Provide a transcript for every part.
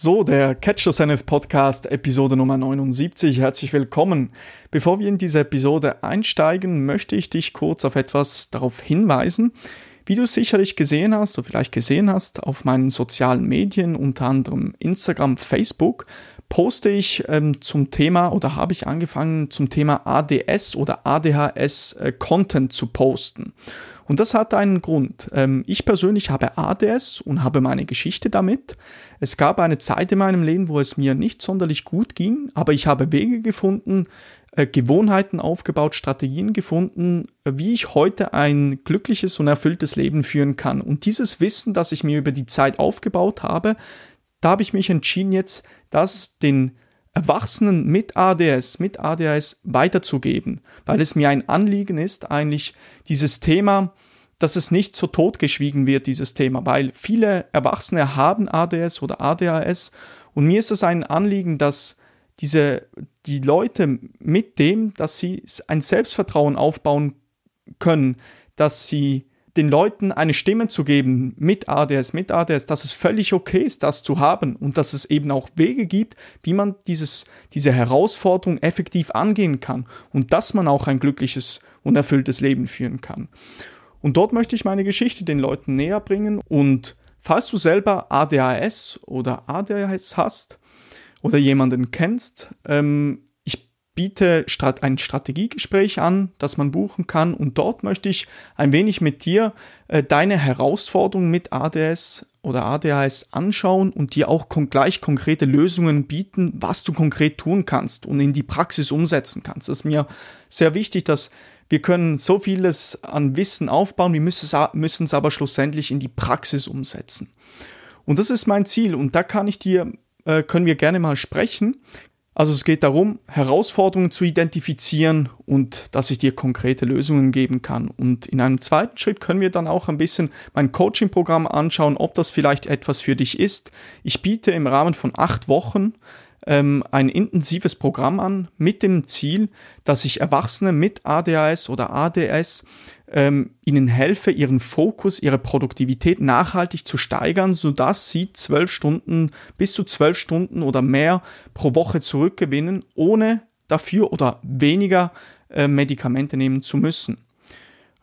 So, der Catcher Zenith Podcast, Episode Nummer 79. Herzlich willkommen. Bevor wir in diese Episode einsteigen, möchte ich dich kurz auf etwas darauf hinweisen. Wie du sicherlich gesehen hast oder vielleicht gesehen hast, auf meinen sozialen Medien, unter anderem Instagram, Facebook, poste ich ähm, zum Thema oder habe ich angefangen zum Thema ADS oder ADHS äh, Content zu posten. Und das hat einen Grund. Ähm, ich persönlich habe ADS und habe meine Geschichte damit. Es gab eine Zeit in meinem Leben, wo es mir nicht sonderlich gut ging, aber ich habe Wege gefunden, äh, Gewohnheiten aufgebaut, Strategien gefunden, wie ich heute ein glückliches und erfülltes Leben führen kann. Und dieses Wissen, das ich mir über die Zeit aufgebaut habe, da habe ich mich entschieden, jetzt das den Erwachsenen mit ADS, mit ADHS weiterzugeben, weil es mir ein Anliegen ist, eigentlich dieses Thema, dass es nicht so totgeschwiegen wird, dieses Thema, weil viele Erwachsene haben ADS oder ADHS und mir ist es ein Anliegen, dass diese, die Leute mit dem, dass sie ein Selbstvertrauen aufbauen können, dass sie den Leuten eine Stimme zu geben mit ADS, mit ADS, dass es völlig okay ist, das zu haben und dass es eben auch Wege gibt, wie man dieses, diese Herausforderung effektiv angehen kann und dass man auch ein glückliches und erfülltes Leben führen kann. Und dort möchte ich meine Geschichte den Leuten näher bringen und falls du selber ADHS oder ADHS hast oder jemanden kennst, ähm, biete ein Strategiegespräch an, das man buchen kann und dort möchte ich ein wenig mit dir äh, deine Herausforderungen mit ADS oder ADHS anschauen und dir auch gleich konkrete Lösungen bieten, was du konkret tun kannst und in die Praxis umsetzen kannst. Das ist mir sehr wichtig, dass wir können so vieles an Wissen aufbauen, wir müssen es aber schlussendlich in die Praxis umsetzen. Und das ist mein Ziel und da kann ich dir äh, können wir gerne mal sprechen. Also es geht darum, Herausforderungen zu identifizieren und dass ich dir konkrete Lösungen geben kann. Und in einem zweiten Schritt können wir dann auch ein bisschen mein Coaching-Programm anschauen, ob das vielleicht etwas für dich ist. Ich biete im Rahmen von acht Wochen ähm, ein intensives Programm an mit dem Ziel, dass ich Erwachsene mit ADHS oder ADS ähm, ihnen helfe, ihren Fokus, ihre Produktivität nachhaltig zu steigern, sodass sie zwölf Stunden, bis zu zwölf Stunden oder mehr pro Woche zurückgewinnen, ohne dafür oder weniger äh, Medikamente nehmen zu müssen.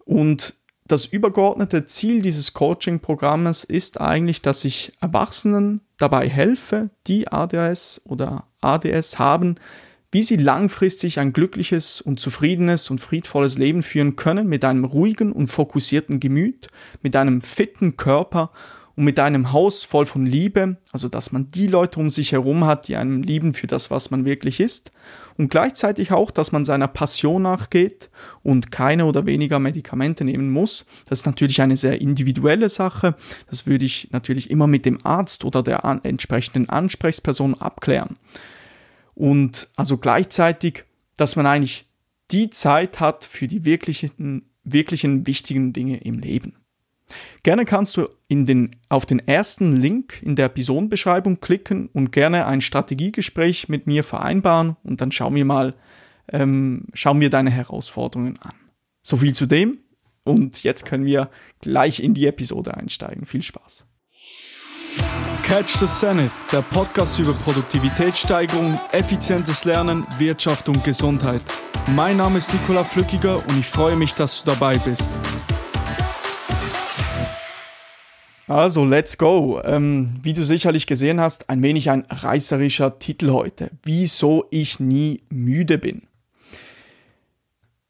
Und das übergeordnete Ziel dieses Coaching-Programmes ist eigentlich, dass ich Erwachsenen dabei helfe, die ADS oder ADS haben, wie sie langfristig ein glückliches und zufriedenes und friedvolles Leben führen können mit einem ruhigen und fokussierten Gemüt, mit einem fitten Körper und mit einem Haus voll von Liebe, also dass man die Leute um sich herum hat, die einem lieben für das, was man wirklich ist, und gleichzeitig auch, dass man seiner Passion nachgeht und keine oder weniger Medikamente nehmen muss. Das ist natürlich eine sehr individuelle Sache. Das würde ich natürlich immer mit dem Arzt oder der an entsprechenden Ansprechperson abklären. Und also gleichzeitig, dass man eigentlich die Zeit hat für die wirklichen, wirklichen wichtigen Dinge im Leben. Gerne kannst du in den, auf den ersten Link in der Episodenbeschreibung klicken und gerne ein Strategiegespräch mit mir vereinbaren und dann schauen wir mal, ähm, schauen wir deine Herausforderungen an. So viel zu dem und jetzt können wir gleich in die Episode einsteigen. Viel Spaß. Catch the Zenith, der Podcast über Produktivitätssteigerung, effizientes Lernen, Wirtschaft und Gesundheit. Mein Name ist Nikola Flückiger und ich freue mich, dass du dabei bist. Also, let's go. Ähm, wie du sicherlich gesehen hast, ein wenig ein reißerischer Titel heute. Wieso ich nie müde bin.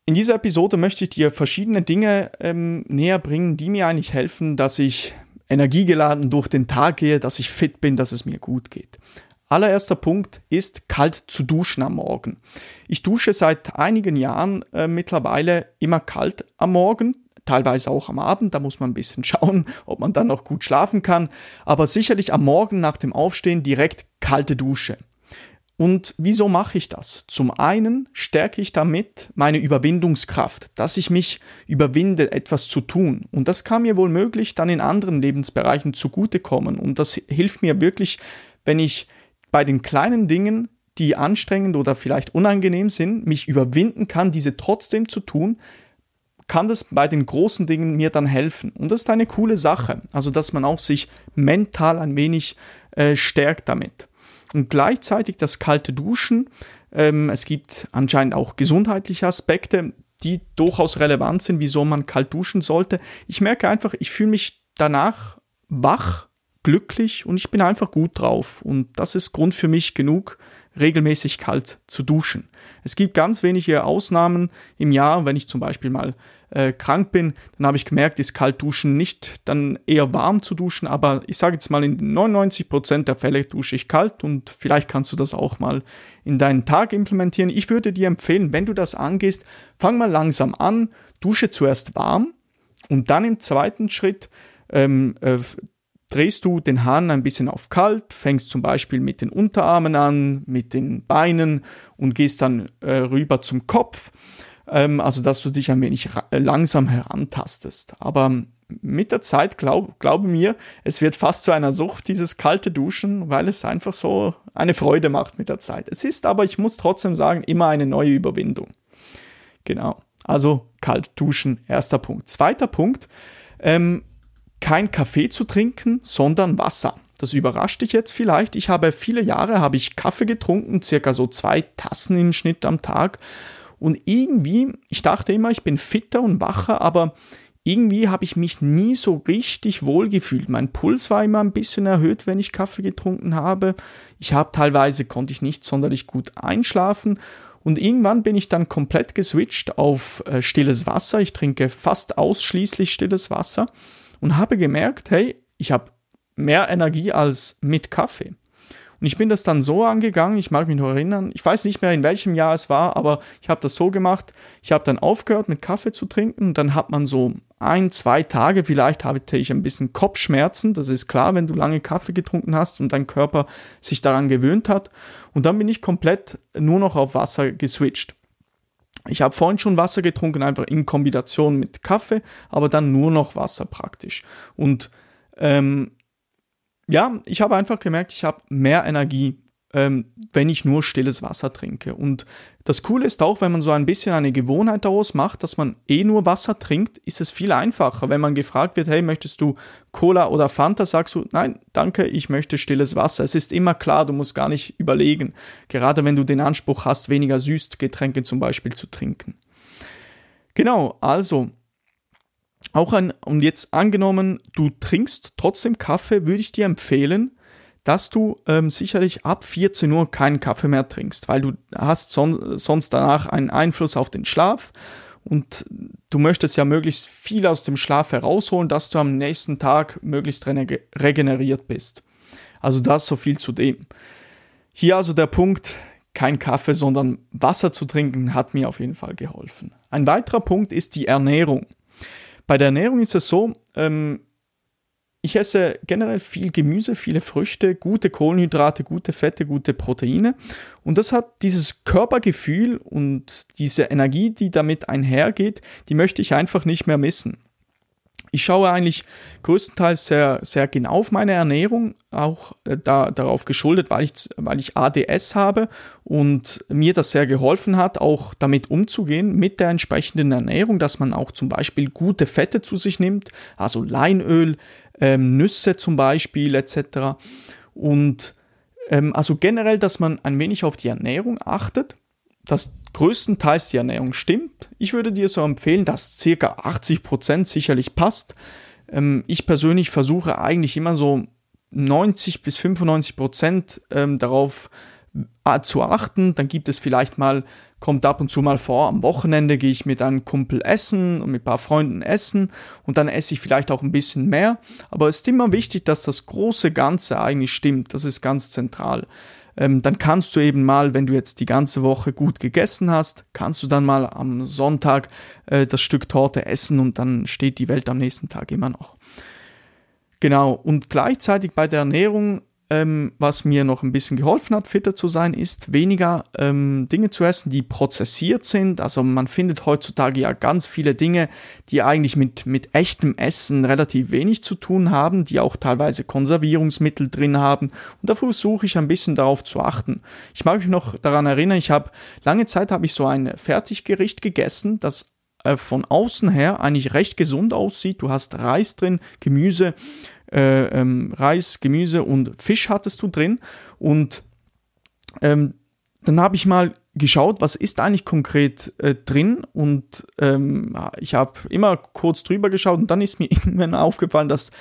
In dieser Episode möchte ich dir verschiedene Dinge ähm, näher bringen, die mir eigentlich helfen, dass ich energiegeladen durch den Tag gehe, dass ich fit bin, dass es mir gut geht. Allererster Punkt ist kalt zu duschen am Morgen. Ich dusche seit einigen Jahren äh, mittlerweile immer kalt am Morgen, teilweise auch am Abend, da muss man ein bisschen schauen, ob man dann noch gut schlafen kann, aber sicherlich am Morgen nach dem Aufstehen direkt kalte Dusche. Und wieso mache ich das? Zum einen stärke ich damit meine Überwindungskraft, dass ich mich überwinde, etwas zu tun. Und das kann mir wohl möglich dann in anderen Lebensbereichen zugutekommen. Und das hilft mir wirklich, wenn ich bei den kleinen Dingen, die anstrengend oder vielleicht unangenehm sind, mich überwinden kann, diese trotzdem zu tun, kann das bei den großen Dingen mir dann helfen. Und das ist eine coole Sache. Also, dass man auch sich mental ein wenig äh, stärkt damit. Und gleichzeitig das kalte Duschen. Ähm, es gibt anscheinend auch gesundheitliche Aspekte, die durchaus relevant sind, wieso man kalt duschen sollte. Ich merke einfach, ich fühle mich danach wach, glücklich und ich bin einfach gut drauf. Und das ist Grund für mich genug, regelmäßig kalt zu duschen. Es gibt ganz wenige Ausnahmen im Jahr, wenn ich zum Beispiel mal äh, krank bin, dann habe ich gemerkt, ist kalt duschen nicht dann eher warm zu duschen, aber ich sage jetzt mal, in 99% der Fälle dusche ich kalt und vielleicht kannst du das auch mal in deinen Tag implementieren. Ich würde dir empfehlen, wenn du das angehst, fang mal langsam an, dusche zuerst warm und dann im zweiten Schritt ähm, äh, drehst du den Hahn ein bisschen auf kalt, fängst zum Beispiel mit den Unterarmen an, mit den Beinen und gehst dann äh, rüber zum Kopf. Ähm, also, dass du dich ein wenig äh, langsam herantastest. Aber mit der Zeit, glaub, glaube mir, es wird fast zu einer Sucht, dieses kalte Duschen, weil es einfach so eine Freude macht mit der Zeit. Es ist aber, ich muss trotzdem sagen, immer eine neue Überwindung. Genau. Also kalt duschen, erster Punkt. Zweiter Punkt, ähm, kein Kaffee zu trinken, sondern Wasser. Das überrascht dich jetzt vielleicht. Ich habe viele Jahre habe ich Kaffee getrunken, circa so zwei Tassen im Schnitt am Tag. Und irgendwie, ich dachte immer, ich bin fitter und wacher, aber irgendwie habe ich mich nie so richtig wohl gefühlt. Mein Puls war immer ein bisschen erhöht, wenn ich Kaffee getrunken habe. Ich habe teilweise konnte ich nicht sonderlich gut einschlafen und irgendwann bin ich dann komplett geswitcht auf äh, stilles Wasser. Ich trinke fast ausschließlich stilles Wasser und habe gemerkt, hey, ich habe mehr Energie als mit Kaffee. Und ich bin das dann so angegangen, ich mag mich noch erinnern, ich weiß nicht mehr in welchem Jahr es war, aber ich habe das so gemacht, ich habe dann aufgehört mit Kaffee zu trinken und dann hat man so ein, zwei Tage, vielleicht hatte ich ein bisschen Kopfschmerzen, das ist klar, wenn du lange Kaffee getrunken hast und dein Körper sich daran gewöhnt hat. Und dann bin ich komplett nur noch auf Wasser geswitcht. Ich habe vorhin schon Wasser getrunken, einfach in Kombination mit Kaffee, aber dann nur noch Wasser praktisch. Und ähm, ja, ich habe einfach gemerkt, ich habe mehr Energie, ähm, wenn ich nur stilles Wasser trinke. Und das Coole ist auch, wenn man so ein bisschen eine Gewohnheit daraus macht, dass man eh nur Wasser trinkt, ist es viel einfacher. Wenn man gefragt wird, hey, möchtest du Cola oder Fanta, sagst du, nein, danke, ich möchte stilles Wasser. Es ist immer klar, du musst gar nicht überlegen. Gerade wenn du den Anspruch hast, weniger Süßgetränke zum Beispiel zu trinken. Genau, also auch ein, und jetzt angenommen, du trinkst trotzdem Kaffee, würde ich dir empfehlen, dass du ähm, sicherlich ab 14 Uhr keinen Kaffee mehr trinkst, weil du hast son sonst danach einen Einfluss auf den Schlaf und du möchtest ja möglichst viel aus dem Schlaf herausholen, dass du am nächsten Tag möglichst regeneriert bist. Also das so viel zu dem. Hier also der Punkt, kein Kaffee, sondern Wasser zu trinken, hat mir auf jeden Fall geholfen. Ein weiterer Punkt ist die Ernährung. Bei der Ernährung ist es so, ähm, ich esse generell viel Gemüse, viele Früchte, gute Kohlenhydrate, gute Fette, gute Proteine. Und das hat dieses Körpergefühl und diese Energie, die damit einhergeht, die möchte ich einfach nicht mehr missen. Ich schaue eigentlich größtenteils sehr, sehr genau auf meine Ernährung, auch äh, da, darauf geschuldet, weil ich, weil ich ADS habe und mir das sehr geholfen hat, auch damit umzugehen mit der entsprechenden Ernährung, dass man auch zum Beispiel gute Fette zu sich nimmt, also Leinöl, ähm, Nüsse zum Beispiel etc. Und ähm, also generell, dass man ein wenig auf die Ernährung achtet, dass größtenteils die Ernährung stimmt. Ich würde dir so empfehlen, dass ca. 80% sicherlich passt. Ähm, ich persönlich versuche eigentlich immer so 90 bis 95% ähm, darauf äh, zu achten. Dann gibt es vielleicht mal, kommt ab und zu mal vor, am Wochenende gehe ich mit einem Kumpel essen und mit ein paar Freunden essen und dann esse ich vielleicht auch ein bisschen mehr. Aber es ist immer wichtig, dass das große Ganze eigentlich stimmt. Das ist ganz zentral ähm, dann kannst du eben mal, wenn du jetzt die ganze Woche gut gegessen hast, kannst du dann mal am Sonntag äh, das Stück Torte essen und dann steht die Welt am nächsten Tag immer noch. Genau, und gleichzeitig bei der Ernährung ähm, was mir noch ein bisschen geholfen hat, fitter zu sein, ist weniger ähm, Dinge zu essen, die prozessiert sind. Also man findet heutzutage ja ganz viele Dinge, die eigentlich mit, mit echtem Essen relativ wenig zu tun haben, die auch teilweise Konservierungsmittel drin haben. Und da versuche ich ein bisschen darauf zu achten. Ich mag mich noch daran erinnern, ich habe lange Zeit habe ich so ein Fertiggericht gegessen, das äh, von außen her eigentlich recht gesund aussieht. Du hast Reis drin, Gemüse, äh, ähm, Reis, Gemüse und Fisch hattest du drin. Und ähm, dann habe ich mal geschaut, was ist eigentlich konkret äh, drin und ähm, ich habe immer kurz drüber geschaut und dann ist mir irgendwann aufgefallen, dass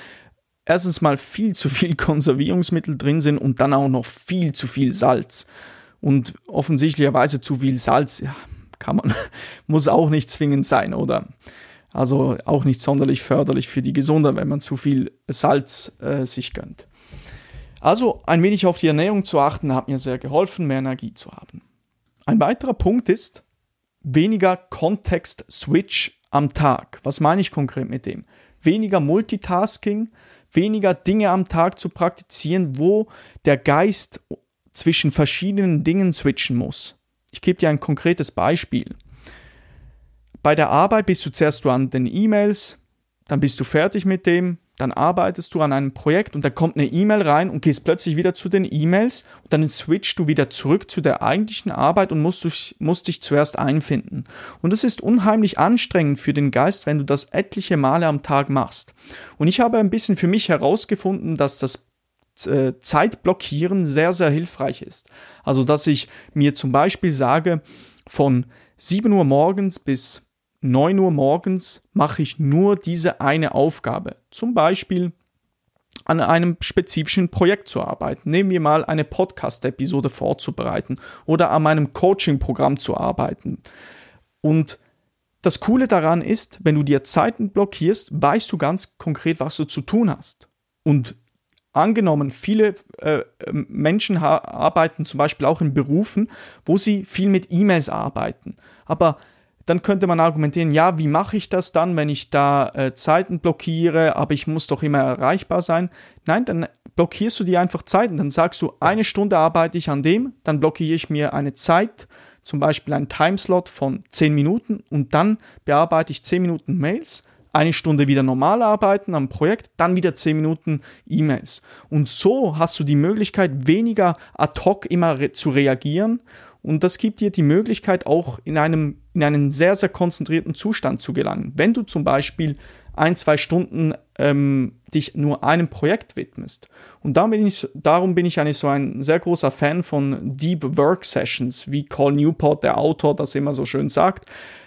erstens mal viel zu viel Konservierungsmittel drin sind und dann auch noch viel zu viel Salz. Und offensichtlicherweise zu viel Salz, ja, kann man, muss auch nicht zwingend sein, oder? Also auch nicht sonderlich förderlich für die Gesundheit, wenn man zu viel Salz äh, sich gönnt. Also ein wenig auf die Ernährung zu achten, hat mir sehr geholfen, mehr Energie zu haben. Ein weiterer Punkt ist weniger Kontext-Switch am Tag. Was meine ich konkret mit dem? Weniger Multitasking, weniger Dinge am Tag zu praktizieren, wo der Geist zwischen verschiedenen Dingen switchen muss. Ich gebe dir ein konkretes Beispiel. Bei der Arbeit bist du zuerst an den E-Mails, dann bist du fertig mit dem, dann arbeitest du an einem Projekt und da kommt eine E-Mail rein und gehst plötzlich wieder zu den E-Mails und dann switchst du wieder zurück zu der eigentlichen Arbeit und musst, dich, musst dich zuerst einfinden. Und das ist unheimlich anstrengend für den Geist, wenn du das etliche Male am Tag machst. Und ich habe ein bisschen für mich herausgefunden, dass das äh, Zeitblockieren sehr, sehr hilfreich ist. Also, dass ich mir zum Beispiel sage, von 7 Uhr morgens bis 9 Uhr morgens mache ich nur diese eine Aufgabe. Zum Beispiel an einem spezifischen Projekt zu arbeiten. Nehmen wir mal eine Podcast-Episode vorzubereiten oder an meinem Coaching-Programm zu arbeiten. Und das Coole daran ist, wenn du dir Zeiten blockierst, weißt du ganz konkret, was du zu tun hast. Und angenommen, viele äh, Menschen arbeiten zum Beispiel auch in Berufen, wo sie viel mit E-Mails arbeiten. Aber dann könnte man argumentieren, ja, wie mache ich das dann, wenn ich da äh, Zeiten blockiere, aber ich muss doch immer erreichbar sein. Nein, dann blockierst du dir einfach Zeiten. Dann sagst du, eine Stunde arbeite ich an dem, dann blockiere ich mir eine Zeit, zum Beispiel einen Timeslot von 10 Minuten und dann bearbeite ich 10 Minuten Mails, eine Stunde wieder normal arbeiten am Projekt, dann wieder 10 Minuten E-Mails. Und so hast du die Möglichkeit, weniger ad hoc immer re zu reagieren und das gibt dir die Möglichkeit, auch in, einem, in einen sehr, sehr konzentrierten Zustand zu gelangen. Wenn du zum Beispiel ein, zwei Stunden ähm, dich nur einem Projekt widmest. Und darum bin, ich, darum bin ich eigentlich so ein sehr großer Fan von Deep Work Sessions, wie Call Newport, der Autor, das immer so schön sagt.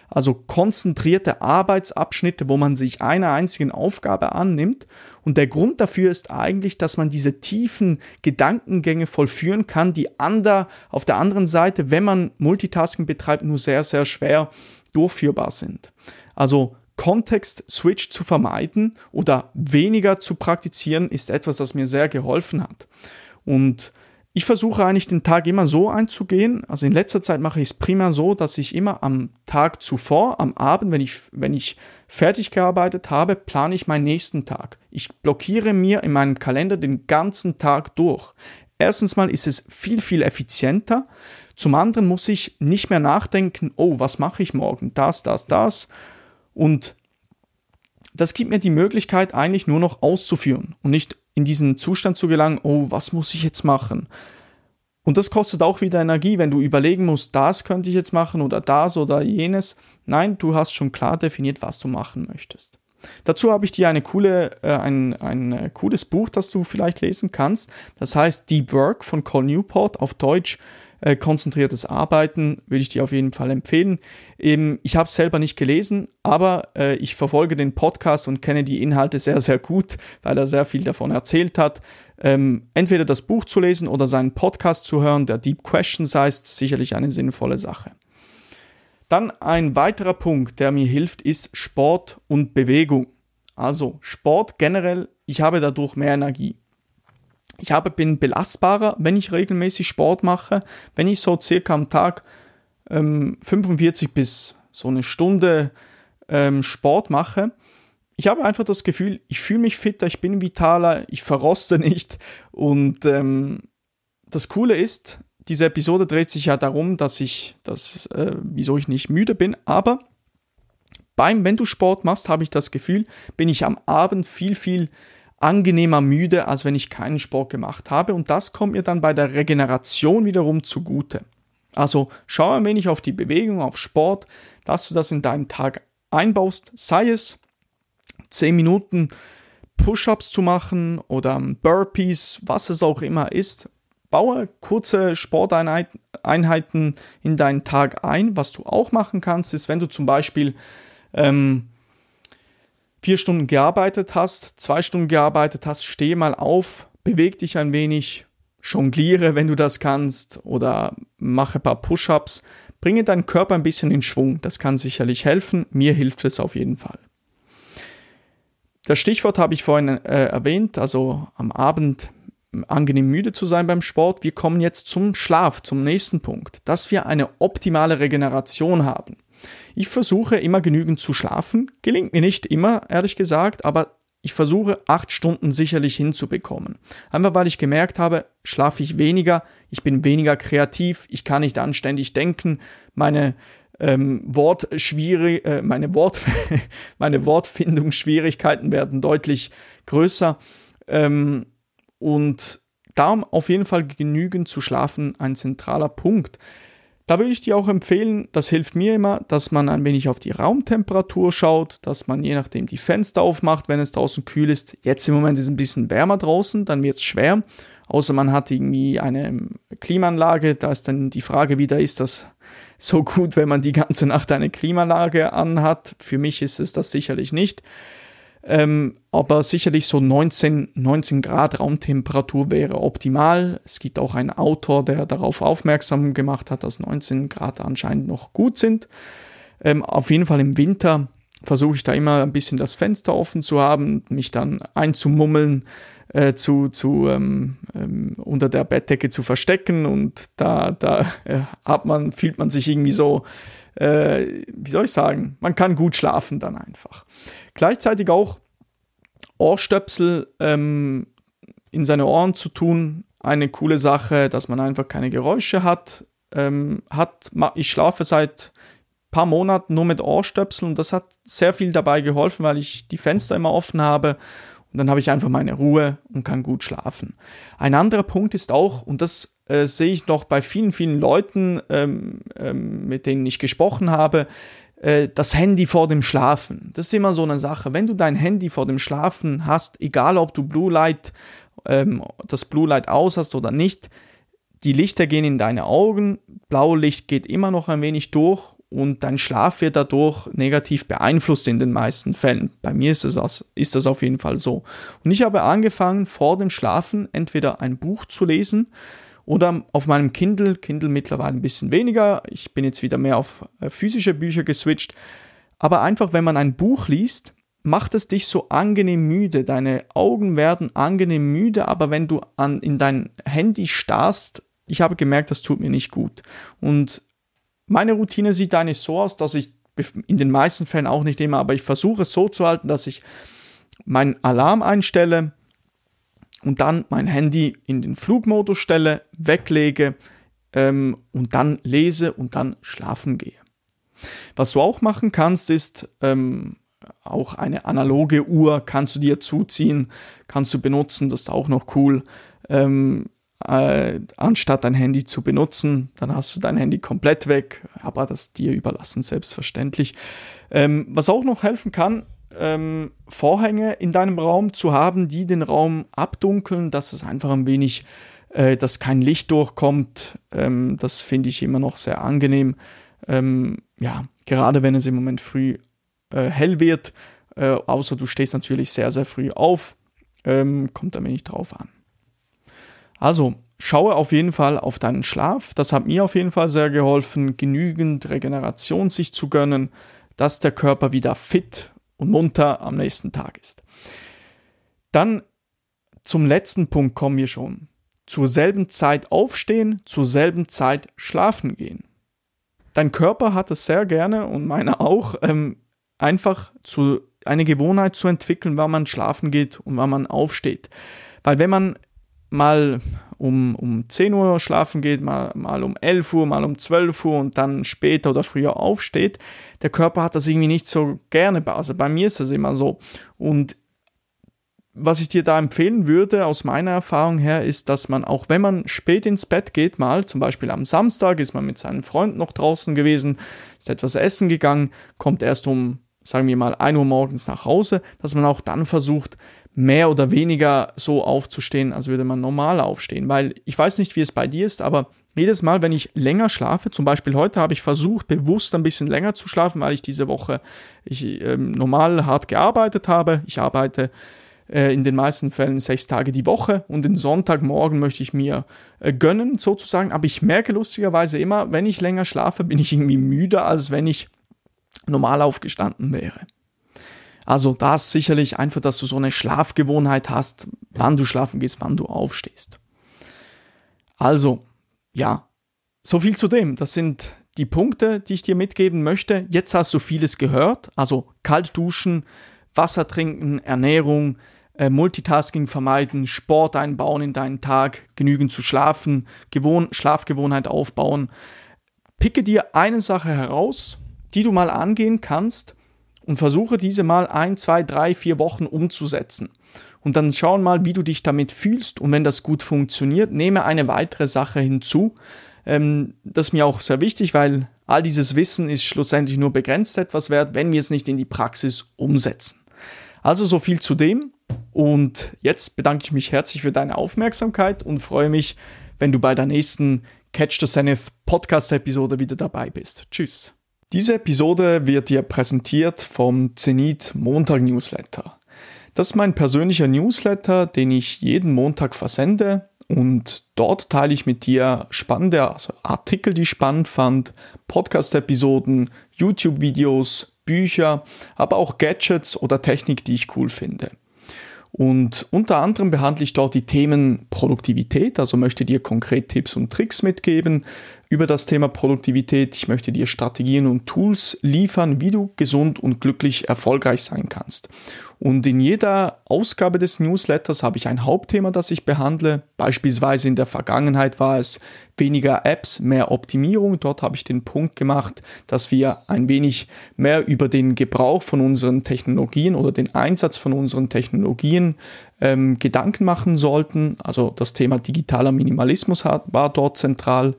Also konzentrierte Arbeitsabschnitte, wo man sich einer einzigen Aufgabe annimmt. Und der Grund dafür ist eigentlich, dass man diese tiefen Gedankengänge vollführen kann, die ander, auf der anderen Seite, wenn man Multitasking betreibt, nur sehr, sehr schwer durchführbar sind. Also Kontext-Switch zu vermeiden oder weniger zu praktizieren, ist etwas, das mir sehr geholfen hat. Und ich versuche eigentlich den Tag immer so einzugehen. Also in letzter Zeit mache ich es prima so, dass ich immer am Tag zuvor, am Abend, wenn ich, wenn ich fertig gearbeitet habe, plane ich meinen nächsten Tag. Ich blockiere mir in meinem Kalender den ganzen Tag durch. Erstens mal ist es viel, viel effizienter. Zum anderen muss ich nicht mehr nachdenken, oh, was mache ich morgen? Das, das, das. Und das gibt mir die Möglichkeit, eigentlich nur noch auszuführen und nicht in diesen Zustand zu gelangen, oh, was muss ich jetzt machen? Und das kostet auch wieder Energie, wenn du überlegen musst, das könnte ich jetzt machen oder das oder jenes. Nein, du hast schon klar definiert, was du machen möchtest. Dazu habe ich dir eine coole, äh, ein, ein äh, cooles Buch, das du vielleicht lesen kannst. Das heißt Deep Work von Col Newport auf Deutsch äh, konzentriertes Arbeiten würde ich dir auf jeden Fall empfehlen. Eben, ich habe es selber nicht gelesen, aber äh, ich verfolge den Podcast und kenne die Inhalte sehr, sehr gut, weil er sehr viel davon erzählt hat. Ähm, entweder das Buch zu lesen oder seinen Podcast zu hören, der Deep Questions heißt, sicherlich eine sinnvolle Sache. Dann ein weiterer Punkt, der mir hilft, ist Sport und Bewegung. Also Sport generell, ich habe dadurch mehr Energie. Ich habe, bin belastbarer, wenn ich regelmäßig Sport mache. Wenn ich so circa am Tag ähm, 45 bis so eine Stunde ähm, Sport mache, ich habe einfach das Gefühl, ich fühle mich fitter, ich bin vitaler, ich verroste nicht. Und ähm, das Coole ist, diese Episode dreht sich ja darum, dass ich, dass, äh, wieso ich nicht müde bin, aber beim, wenn du Sport machst, habe ich das Gefühl, bin ich am Abend viel, viel angenehmer müde, als wenn ich keinen Sport gemacht habe. Und das kommt mir dann bei der Regeneration wiederum zugute. Also schau ein wenig auf die Bewegung, auf Sport, dass du das in deinen Tag einbaust, sei es 10 Minuten Push-ups zu machen oder Burpees, was es auch immer ist. Baue kurze Sporteinheiten in deinen Tag ein. Was du auch machen kannst, ist, wenn du zum Beispiel ähm, vier Stunden gearbeitet hast, zwei Stunden gearbeitet hast, steh mal auf, beweg dich ein wenig, jongliere, wenn du das kannst, oder mache ein paar Push-ups. Bringe deinen Körper ein bisschen in Schwung. Das kann sicherlich helfen. Mir hilft es auf jeden Fall. Das Stichwort habe ich vorhin äh, erwähnt, also am Abend angenehm müde zu sein beim Sport. Wir kommen jetzt zum Schlaf, zum nächsten Punkt, dass wir eine optimale Regeneration haben. Ich versuche immer genügend zu schlafen, gelingt mir nicht immer, ehrlich gesagt, aber ich versuche acht Stunden sicherlich hinzubekommen. Einfach weil ich gemerkt habe, schlafe ich weniger, ich bin weniger kreativ, ich kann nicht anständig denken, meine ähm, Wortschwierig, äh, meine, Wort, meine Wortfindungsschwierigkeiten werden deutlich größer. Ähm, und darum auf jeden Fall genügend zu schlafen ein zentraler Punkt. Da würde ich dir auch empfehlen, das hilft mir immer, dass man ein wenig auf die Raumtemperatur schaut, dass man je nachdem die Fenster aufmacht, wenn es draußen kühl ist. Jetzt im Moment ist es ein bisschen wärmer draußen, dann wird es schwer. Außer man hat irgendwie eine Klimaanlage, da ist dann die Frage wieder, ist das so gut, wenn man die ganze Nacht eine Klimaanlage anhat. Für mich ist es das sicherlich nicht. Ähm, aber sicherlich so 19, 19 Grad Raumtemperatur wäre optimal. Es gibt auch einen Autor, der darauf aufmerksam gemacht hat, dass 19 Grad anscheinend noch gut sind. Ähm, auf jeden Fall im Winter versuche ich da immer ein bisschen das Fenster offen zu haben, mich dann einzumummeln, äh, zu, zu ähm, ähm, unter der Bettdecke zu verstecken und da, da äh, hat man, fühlt man sich irgendwie so, äh, wie soll ich sagen, man kann gut schlafen dann einfach. Gleichzeitig auch Ohrstöpsel ähm, in seine Ohren zu tun, eine coole Sache, dass man einfach keine Geräusche hat. Ähm, hat ich schlafe seit paar Monaten nur mit Ohrstöpseln und das hat sehr viel dabei geholfen, weil ich die Fenster immer offen habe und dann habe ich einfach meine Ruhe und kann gut schlafen. Ein anderer Punkt ist auch, und das äh, sehe ich noch bei vielen, vielen Leuten, ähm, ähm, mit denen ich gesprochen habe, äh, das Handy vor dem Schlafen. Das ist immer so eine Sache. Wenn du dein Handy vor dem Schlafen hast, egal ob du Blue Light, ähm, das Blue Light aus hast oder nicht, die Lichter gehen in deine Augen, blaue Licht geht immer noch ein wenig durch und dein Schlaf wird dadurch negativ beeinflusst in den meisten Fällen. Bei mir ist das, ist das auf jeden Fall so. Und ich habe angefangen, vor dem Schlafen entweder ein Buch zu lesen oder auf meinem Kindle, Kindle mittlerweile ein bisschen weniger, ich bin jetzt wieder mehr auf äh, physische Bücher geswitcht, aber einfach, wenn man ein Buch liest, macht es dich so angenehm müde. Deine Augen werden angenehm müde, aber wenn du an, in dein Handy starrst, ich habe gemerkt, das tut mir nicht gut. Und meine Routine sieht eigentlich so aus, dass ich in den meisten Fällen auch nicht immer, aber ich versuche es so zu halten, dass ich meinen Alarm einstelle und dann mein Handy in den Flugmodus stelle, weglege ähm, und dann lese und dann schlafen gehe. Was du auch machen kannst, ist ähm, auch eine analoge Uhr kannst du dir zuziehen, kannst du benutzen, das ist auch noch cool. Ähm, äh, anstatt dein Handy zu benutzen. Dann hast du dein Handy komplett weg, aber das dir überlassen, selbstverständlich. Ähm, was auch noch helfen kann, ähm, Vorhänge in deinem Raum zu haben, die den Raum abdunkeln, dass es einfach ein wenig, äh, dass kein Licht durchkommt. Ähm, das finde ich immer noch sehr angenehm. Ähm, ja, gerade wenn es im Moment früh äh, hell wird, äh, außer du stehst natürlich sehr, sehr früh auf, ähm, kommt ein wenig drauf an. Also, schaue auf jeden Fall auf deinen Schlaf. Das hat mir auf jeden Fall sehr geholfen, genügend Regeneration sich zu gönnen, dass der Körper wieder fit und munter am nächsten Tag ist. Dann zum letzten Punkt kommen wir schon. Zur selben Zeit aufstehen, zur selben Zeit schlafen gehen. Dein Körper hat es sehr gerne und meiner auch, ähm, einfach zu, eine Gewohnheit zu entwickeln, wann man schlafen geht und wann man aufsteht. Weil wenn man mal um, um 10 Uhr schlafen geht, mal, mal um 11 Uhr, mal um 12 Uhr und dann später oder früher aufsteht, der Körper hat das irgendwie nicht so gerne. Also bei mir ist das immer so. Und was ich dir da empfehlen würde, aus meiner Erfahrung her, ist, dass man auch wenn man spät ins Bett geht, mal zum Beispiel am Samstag ist man mit seinen Freunden noch draußen gewesen, ist etwas essen gegangen, kommt erst um sagen wir mal 1 Uhr morgens nach Hause, dass man auch dann versucht, mehr oder weniger so aufzustehen, als würde man normal aufstehen. Weil ich weiß nicht, wie es bei dir ist, aber jedes Mal, wenn ich länger schlafe, zum Beispiel heute habe ich versucht, bewusst ein bisschen länger zu schlafen, weil ich diese Woche ich, äh, normal hart gearbeitet habe. Ich arbeite äh, in den meisten Fällen sechs Tage die Woche und den Sonntagmorgen möchte ich mir äh, gönnen, sozusagen. Aber ich merke lustigerweise immer, wenn ich länger schlafe, bin ich irgendwie müder, als wenn ich normal aufgestanden wäre. Also das sicherlich einfach, dass du so eine Schlafgewohnheit hast, wann du schlafen gehst, wann du aufstehst. Also, ja, so viel zu dem. Das sind die Punkte, die ich dir mitgeben möchte. Jetzt hast du vieles gehört, also kalt duschen, Wasser trinken, Ernährung, äh, Multitasking vermeiden, Sport einbauen in deinen Tag, genügend zu schlafen, Gewohn Schlafgewohnheit aufbauen. Picke dir eine Sache heraus, die du mal angehen kannst und versuche diese mal ein, zwei, drei, vier Wochen umzusetzen. Und dann schauen mal, wie du dich damit fühlst. Und wenn das gut funktioniert, nehme eine weitere Sache hinzu. Ähm, das ist mir auch sehr wichtig, weil all dieses Wissen ist schlussendlich nur begrenzt etwas wert, wenn wir es nicht in die Praxis umsetzen. Also so viel zu dem. Und jetzt bedanke ich mich herzlich für deine Aufmerksamkeit und freue mich, wenn du bei der nächsten Catch the Zenith Podcast-Episode wieder dabei bist. Tschüss. Diese Episode wird dir präsentiert vom Zenit Montag Newsletter. Das ist mein persönlicher Newsletter, den ich jeden Montag versende und dort teile ich mit dir spannende also Artikel, die ich spannend fand, Podcast-Episoden, YouTube-Videos, Bücher, aber auch Gadgets oder Technik, die ich cool finde. Und unter anderem behandle ich dort die Themen Produktivität, also möchte dir konkret Tipps und Tricks mitgeben über das Thema Produktivität. Ich möchte dir Strategien und Tools liefern, wie du gesund und glücklich erfolgreich sein kannst. Und in jeder Ausgabe des Newsletters habe ich ein Hauptthema, das ich behandle. Beispielsweise in der Vergangenheit war es weniger Apps, mehr Optimierung. Dort habe ich den Punkt gemacht, dass wir ein wenig mehr über den Gebrauch von unseren Technologien oder den Einsatz von unseren Technologien ähm, Gedanken machen sollten. Also das Thema digitaler Minimalismus war dort zentral.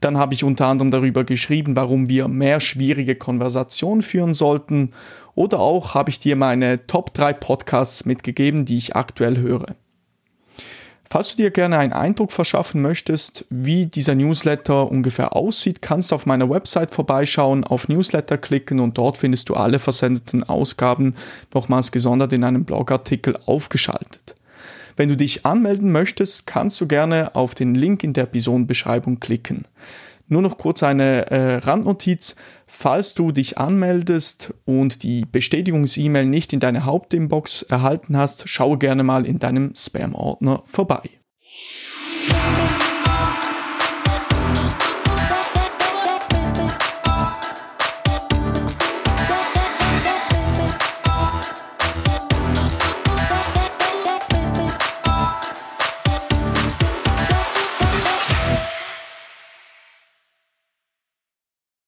Dann habe ich unter anderem darüber geschrieben, warum wir mehr schwierige Konversationen führen sollten. Oder auch habe ich dir meine Top 3 Podcasts mitgegeben, die ich aktuell höre. Falls du dir gerne einen Eindruck verschaffen möchtest, wie dieser Newsletter ungefähr aussieht, kannst du auf meiner Website vorbeischauen, auf Newsletter klicken und dort findest du alle versendeten Ausgaben nochmals gesondert in einem Blogartikel aufgeschaltet. Wenn du dich anmelden möchtest, kannst du gerne auf den Link in der Episodenbeschreibung klicken. Nur noch kurz eine äh, Randnotiz. Falls du dich anmeldest und die Bestätigungs-E-Mail nicht in deine Hauptinbox erhalten hast, schaue gerne mal in deinem Spam-Ordner vorbei.